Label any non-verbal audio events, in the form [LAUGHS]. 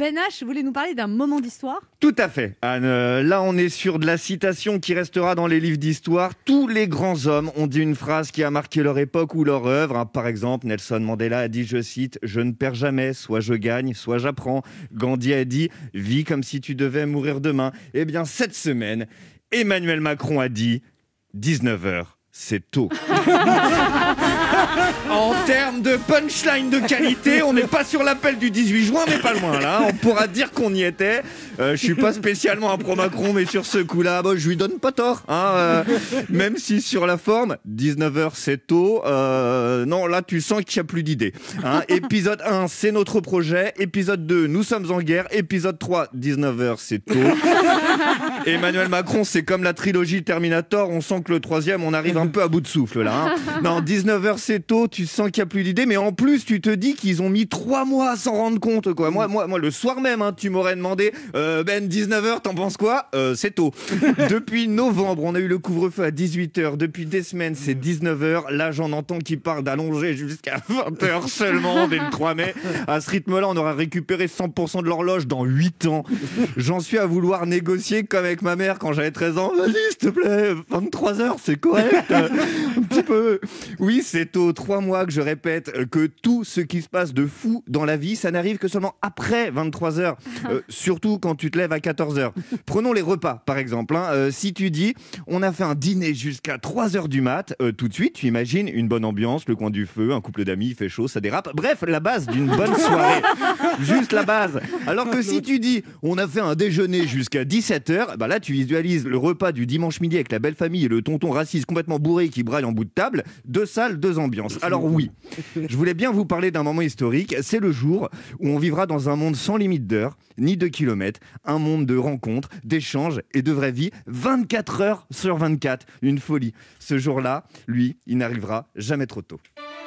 Ben H voulait nous parler d'un moment d'histoire. Tout à fait, Anne. Euh, Là, on est sur de la citation qui restera dans les livres d'histoire. Tous les grands hommes ont dit une phrase qui a marqué leur époque ou leur œuvre. hein. Par exemple, Nelson Mandela a dit, je cite, Je ne perds jamais, soit je gagne, soit j'apprends. Gandhi a dit, Vis comme si tu devais mourir demain. Eh bien, cette semaine, Emmanuel Macron a dit, 19h. C'est tôt. [LAUGHS] punchline de qualité, on n'est pas sur l'appel du 18 juin, mais pas loin là. On pourra dire qu'on y était. Euh, je suis pas spécialement un pro Macron, mais sur ce coup-là, bah, je lui donne pas tort. hein, euh, même si sur la forme, 19h c'est tôt. Euh, non, là tu sens qu'il n'y a plus d'idées. hein. épisode 1, c'est notre projet. Épisode 2, nous sommes en guerre. Épisode 3, 19h c'est tôt. Emmanuel Macron, c'est comme la trilogie Terminator. On sent que le troisième, on arrive un peu à bout de souffle là. hein. Non, 19h c'est tôt, tu sens qu'il n'y a plus d'idées, mais en plus tu te dis qu'ils ont mis trois mois à s'en rendre compte. Quoi. Moi, moi, moi, le soir même, hein, tu m'aurais demandé, euh, Ben, 19h, t'en penses quoi? Euh, C'est tôt. [LAUGHS] Depuis novembre, on a eu le couvre-feu à 18h. Depuis des semaines, c'est 19h. Là, j'en entends qui parlent d'allonger jusqu'à [LAUGHS] 20h seulement dès le 3 mai. À ce rythme-là, on aura récupéré 100% de l'horloge dans 8 ans. J'en suis à vouloir négocier comme avec ma mère quand j'avais 13 ans. Vas-y, s'il te plaît, 23 heures, c'est correct. [LAUGHS] Un petit peu. Oui, c'est aux 3 mois que je répète euh, que tout ce qui se passe de fou dans la vie, ça n'arrive que seulement après 23 heures. Euh, [LAUGHS] surtout quand tu te lèves à 14 heures. Prenons les repas, par exemple. hein. Euh, si tu dis, on a fait un dîner jusqu'à 3 heures du mat, euh, tout de suite, tu imagines une bonne ambiance, le coin du feu, un couple d'amis, il fait chaud, ça dérape. Bref, la base d'une bonne [LAUGHS] soirée. Juste la base. Alors que si tu dis, on a fait un déjeuner jusqu'à 17h, bah là, tu visualises le repas du dimanche midi avec la belle famille et le tonton raciste complètement bourré qui braille en bout table. Deux salles, deux ambiances. Alors oui, je voulais bien vous parler d'un moment historique. C'est le jour où on vivra dans un monde sans limite d'heures, ni de kilomètres, un monde de rencontres, d'échanges et de vraie vie, 24 heures sur 24. Une folie. Ce jour-là, lui, il n'arrivera jamais trop tôt.